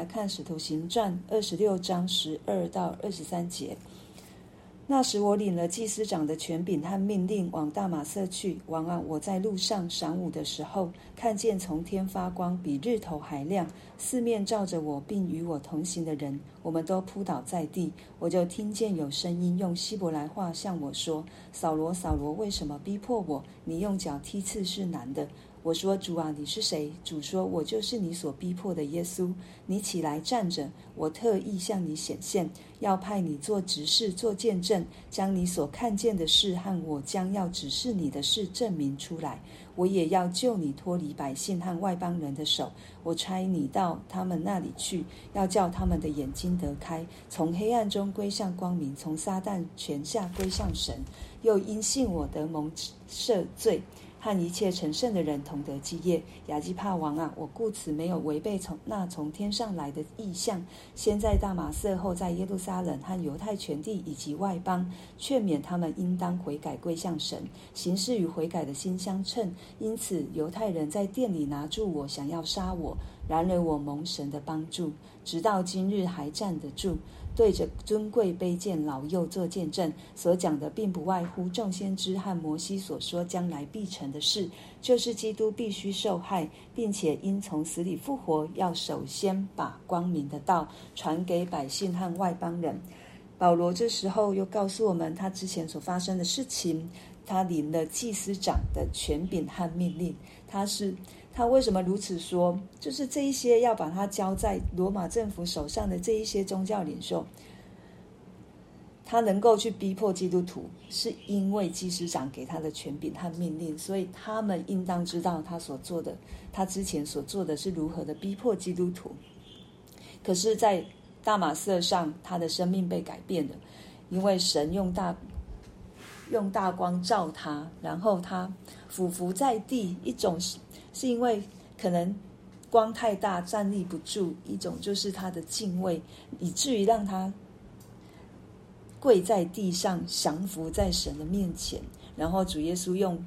来看《使徒行传》二十六章十二到二十三节。那时我领了祭司长的权柄和命令，往大马色去。王啊，我在路上晌午的时候，看见从天发光，比日头还亮，四面照着我，并与我同行的人，我们都扑倒在地。我就听见有声音用希伯来话向我说：“扫罗，扫罗，为什么逼迫我？你用脚踢刺是难的。”我说：“主啊，你是谁？”主说：“我就是你所逼迫的耶稣。你起来站着，我特意向你显现，要派你做执事、做见证，将你所看见的事和我将要指示你的事证明出来。我也要救你脱离百姓和外邦人的手。我差你到他们那里去，要叫他们的眼睛得开，从黑暗中归向光明，从撒旦权下归向神。又因信我得蒙赦罪。”和一切成圣的人同得基业。亚基帕王啊，我故此没有违背从那从天上来的意象，先在大马色，后在耶路撒冷和犹太全地以及外邦，劝勉他们应当悔改归向神，行事与悔改的心相称。因此，犹太人在店里拿住我，想要杀我。然而我蒙神的帮助，直到今日还站得住。对着尊贵卑贱老幼做见证，所讲的并不外乎众先知和摩西所说将来必成的事，就是基督必须受害，并且因从死里复活，要首先把光明的道传给百姓和外邦人。保罗这时候又告诉我们他之前所发生的事情，他领了祭司长的权柄和命令，他是。他为什么如此说？就是这一些要把他交在罗马政府手上的这一些宗教领袖，他能够去逼迫基督徒，是因为祭司长给他的权柄和命令，所以他们应当知道他所做的，他之前所做的是如何的逼迫基督徒。可是，在大马色上，他的生命被改变了，因为神用大用大光照他，然后他俯伏在地，一种。是是因为可能光太大，站立不住；一种就是他的敬畏，以至于让他跪在地上，降服在神的面前。然后主耶稣用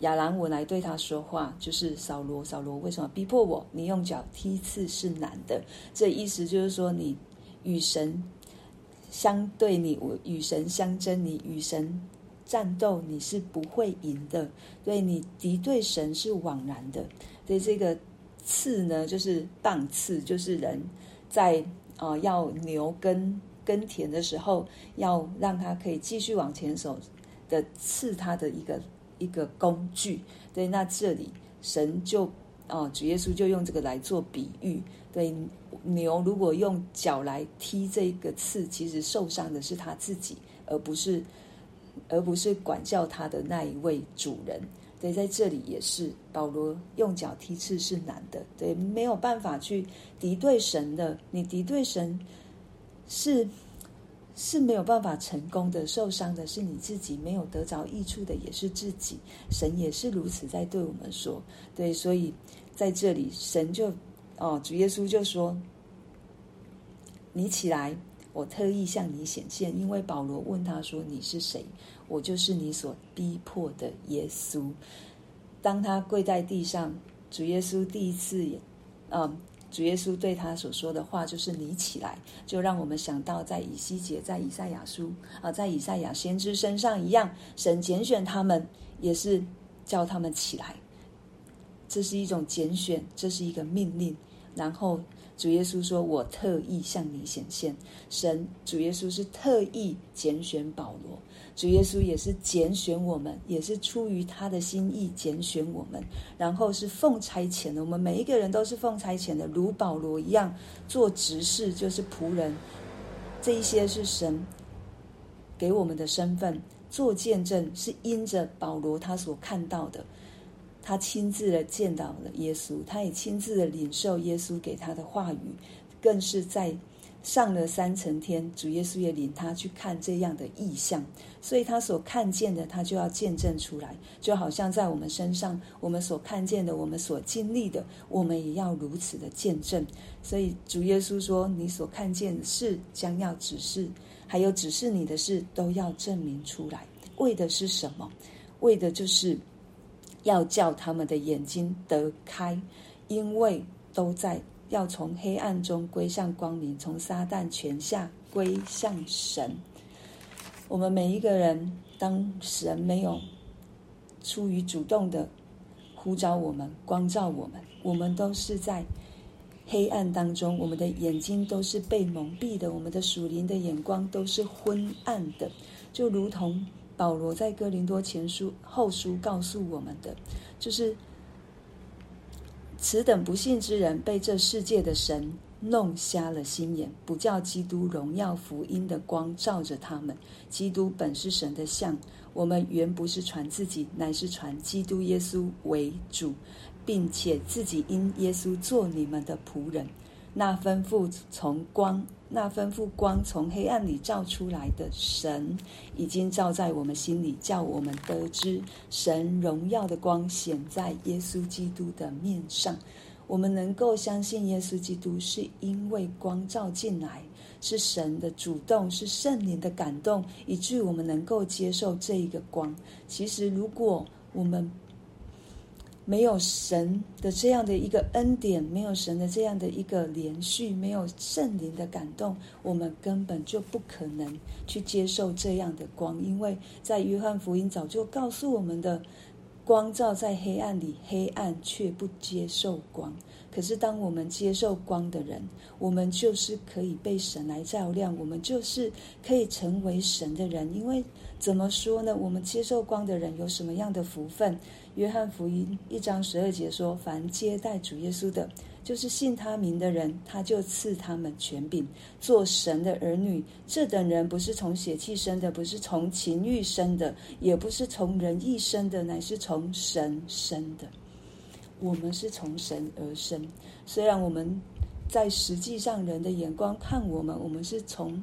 亚兰文来对他说话，就是扫罗，扫罗，为什么逼迫我？你用脚踢刺是难的。这意思就是说，你与神相对，你我与神相争，你与神。战斗你是不会赢的，对你敌对神是枉然的。所以这个刺呢，就是棒刺，就是人在啊、呃、要牛耕耕田的时候，要让他可以继续往前走的刺他的一个一个工具。对，那这里神就啊、呃、主耶稣就用这个来做比喻。对，牛如果用脚来踢这个刺，其实受伤的是他自己，而不是。而不是管教他的那一位主人，对，在这里也是保罗用脚踢刺是难的，对，没有办法去敌对神的，你敌对神是是没有办法成功的，受伤的是你自己，没有得着益处的也是自己，神也是如此在对我们说，对，所以在这里神就哦，主耶稣就说，你起来。我特意向你显现，因为保罗问他说：“你是谁？”我就是你所逼迫的耶稣。当他跪在地上，主耶稣第一次也，嗯，主耶稣对他所说的话就是“你起来”，就让我们想到在以西结、在以赛亚书啊，在以赛亚先知身上一样，神拣选他们，也是叫他们起来。这是一种拣选，这是一个命令，然后。主耶稣说：“我特意向你显现。”神，主耶稣是特意拣选保罗，主耶稣也是拣选我们，也是出于他的心意拣选我们，然后是奉差遣的。我们每一个人都是奉差遣的，如保罗一样做执事，就是仆人。这一些是神给我们的身份，做见证是因着保罗他所看到的。他亲自的见到了耶稣，他也亲自的领受耶稣给他的话语，更是在上了三层天，主耶稣也领他去看这样的异象，所以他所看见的，他就要见证出来，就好像在我们身上，我们所看见的，我们所经历的，我们也要如此的见证。所以主耶稣说：“你所看见的事，将要指示，还有指示你的事，都要证明出来。为的是什么？为的就是。”要叫他们的眼睛得开，因为都在要从黑暗中归向光明，从撒旦权下归向神。我们每一个人，当神没有出于主动的呼召我们、光照我们，我们都是在黑暗当中，我们的眼睛都是被蒙蔽的，我们的属灵的眼光都是昏暗的，就如同保罗在哥林多前书后书告诉我们的，就是。此等不信之人，被这世界的神弄瞎了心眼，不叫基督荣耀福音的光照着他们。基督本是神的像，我们原不是传自己，乃是传基督耶稣为主，并且自己因耶稣做你们的仆人。那吩咐从光，那吩咐光从黑暗里照出来的神，已经照在我们心里，叫我们得知神荣耀的光显在耶稣基督的面上。我们能够相信耶稣基督，是因为光照进来，是神的主动，是圣灵的感动，以至于我们能够接受这一个光。其实，如果我们没有神的这样的一个恩典，没有神的这样的一个连续，没有圣灵的感动，我们根本就不可能去接受这样的光。因为在约翰福音早就告诉我们的，光照在黑暗里，黑暗却不接受光。可是当我们接受光的人，我们就是可以被神来照亮，我们就是可以成为神的人。因为怎么说呢？我们接受光的人有什么样的福分？约翰福音一章十二节说：“凡接待主耶稣的，就是信他名的人，他就赐他们权柄，做神的儿女。这等人不是从血气生的，不是从情欲生的，也不是从人意生的，乃是从神生的。我们是从神而生。虽然我们在实际上人的眼光看我们，我们是从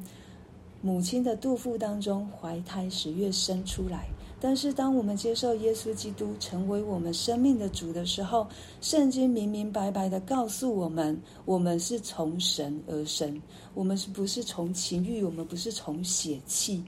母亲的肚腹当中怀胎十月生出来。”但是，当我们接受耶稣基督成为我们生命的主的时候，圣经明明白白的告诉我们：我们是从神而生，我们是不是从情欲？我们不是从血气。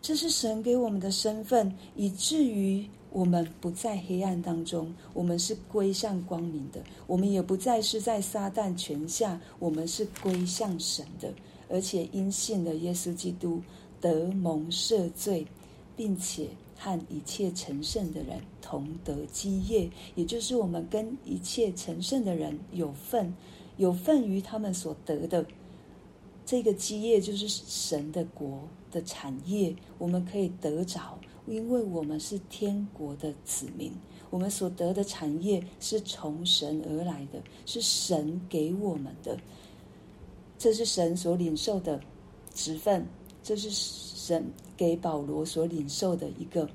这是神给我们的身份，以至于我们不在黑暗当中，我们是归向光明的。我们也不再是在撒旦权下，我们是归向神的。而且因信了耶稣基督，得蒙赦罪，并且。和一切成圣的人同得基业，也就是我们跟一切成圣的人有份，有份于他们所得的这个基业，就是神的国的产业，我们可以得着，因为我们是天国的子民，我们所得的产业是从神而来的，是神给我们的，这是神所领受的职分，这是神。给保罗所领受的一个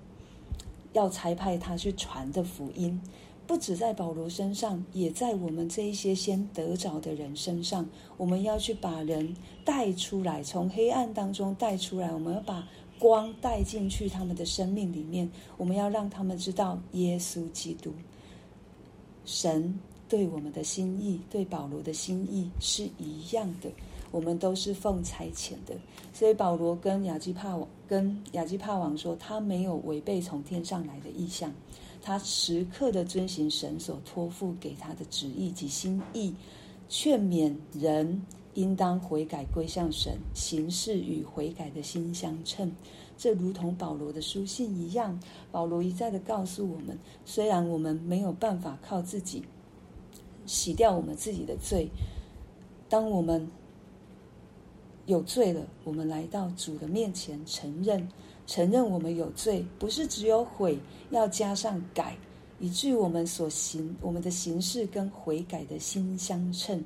要差派他去传的福音，不止在保罗身上，也在我们这一些先得着的人身上。我们要去把人带出来，从黑暗当中带出来。我们要把光带进去他们的生命里面。我们要让他们知道耶稣基督，神对我们的心意，对保罗的心意是一样的。我们都是奉差遣的，所以保罗跟亚基帕跟亚基帕王说，他没有违背从天上来的意向，他时刻的遵行神所托付给他的旨意及心意，劝勉人应当悔改归向神，行事与悔改的心相称。这如同保罗的书信一样，保罗一再的告诉我们，虽然我们没有办法靠自己洗掉我们自己的罪，当我们有罪了，我们来到主的面前，承认，承认我们有罪，不是只有悔，要加上改，以至于我们所行，我们的行事跟悔改的心相称，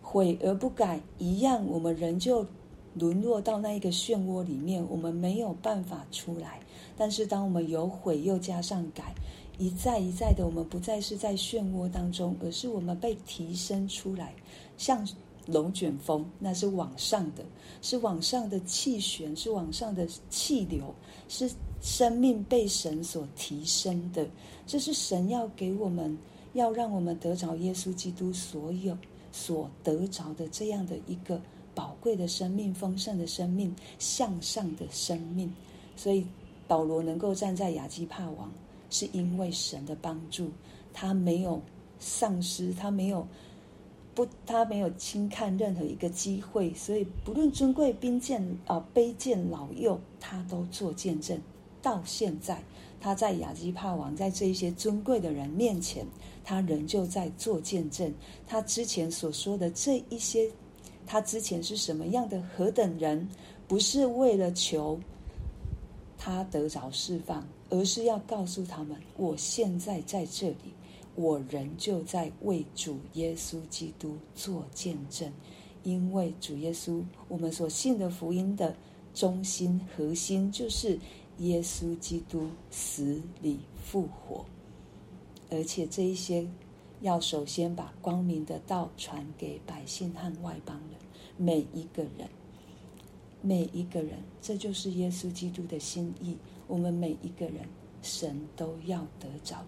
悔而不改一样，我们仍旧沦落到那一个漩涡里面，我们没有办法出来。但是当我们有悔又加上改，一再一再的，我们不再是在漩涡当中，而是我们被提升出来，像。龙卷风，那是往上的，是往上的气旋，是往上的气流，是生命被神所提升的。这是神要给我们，要让我们得着耶稣基督所有所得着的这样的一个宝贵的生命、丰盛的生命、向上的生命。所以保罗能够站在亚基帕王，是因为神的帮助，他没有丧失，他没有。不，他没有轻看任何一个机会，所以不论尊贵卑贱啊卑贱老幼，他都做见证。到现在，他在亚基帕王在这一些尊贵的人面前，他仍旧在做见证。他之前所说的这一些，他之前是什么样的何等人，不是为了求他得着释放，而是要告诉他们，我现在在这里。我仍旧在为主耶稣基督做见证，因为主耶稣，我们所信的福音的中心核心就是耶稣基督死里复活，而且这一些要首先把光明的道传给百姓和外邦人，每一个人，每一个人，这就是耶稣基督的心意。我们每一个人，神都要得着。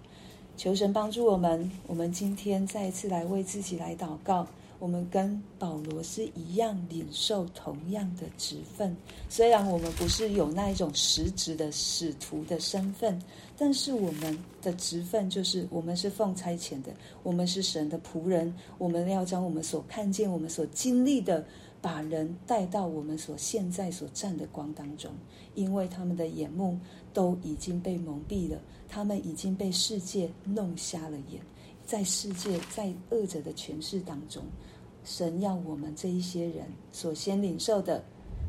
求神帮助我们。我们今天再一次来为自己来祷告。我们跟保罗是一样领受同样的职分，虽然我们不是有那一种实质的使徒的身份，但是我们的职分就是我们是奉差遣的，我们是神的仆人。我们要将我们所看见、我们所经历的，把人带到我们所现在所站的光当中，因为他们的眼目都已经被蒙蔽了。他们已经被世界弄瞎了眼，在世界在恶者的权势当中，神要我们这一些人所先领受的，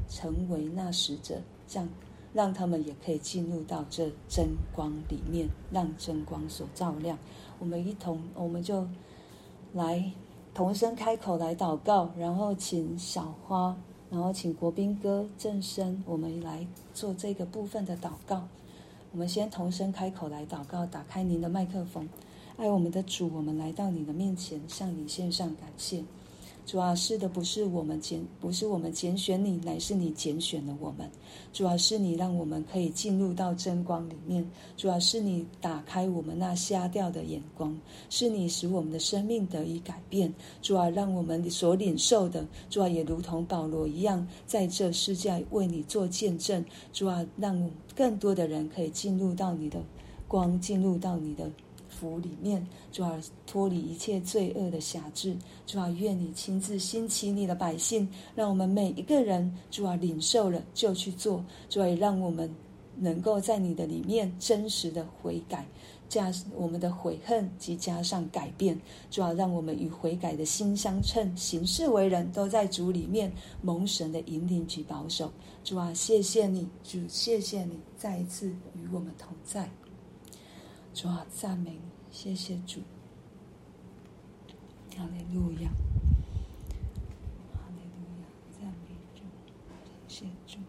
成为那使者，这样让他们也可以进入到这真光里面，让真光所照亮。我们一同，我们就来同声开口来祷告，然后请小花，然后请国宾哥正身，我们来做这个部分的祷告。我们先同声开口来祷告，打开您的麦克风。爱我们的主，我们来到你的面前，向你献上感谢。主啊，是的，不是我们拣，不是我们拣选你，乃是你拣选了我们。主啊，是你让我们可以进入到真光里面。主啊，是你打开我们那瞎掉的眼光，是你使我们的生命得以改变。主啊，让我们所领受的，主啊，也如同保罗一样，在这世界为你做见证。主啊，让更多的人可以进入到你的光，进入到你的。福里面，主啊，脱离一切罪恶的辖制，主啊，愿你亲自兴起你的百姓，让我们每一个人，主啊，领受了就去做，主啊，也让我们能够在你的里面真实的悔改，加我们的悔恨及加上改变，主啊，让我们与悔改的心相称，行事为人都在主里面蒙神的引领及保守，主啊，谢谢你，主，谢谢你再一次与我们同在。主啊，赞美你，谢谢主，哈利路亚，哈利路亚，赞美主，谢谢主。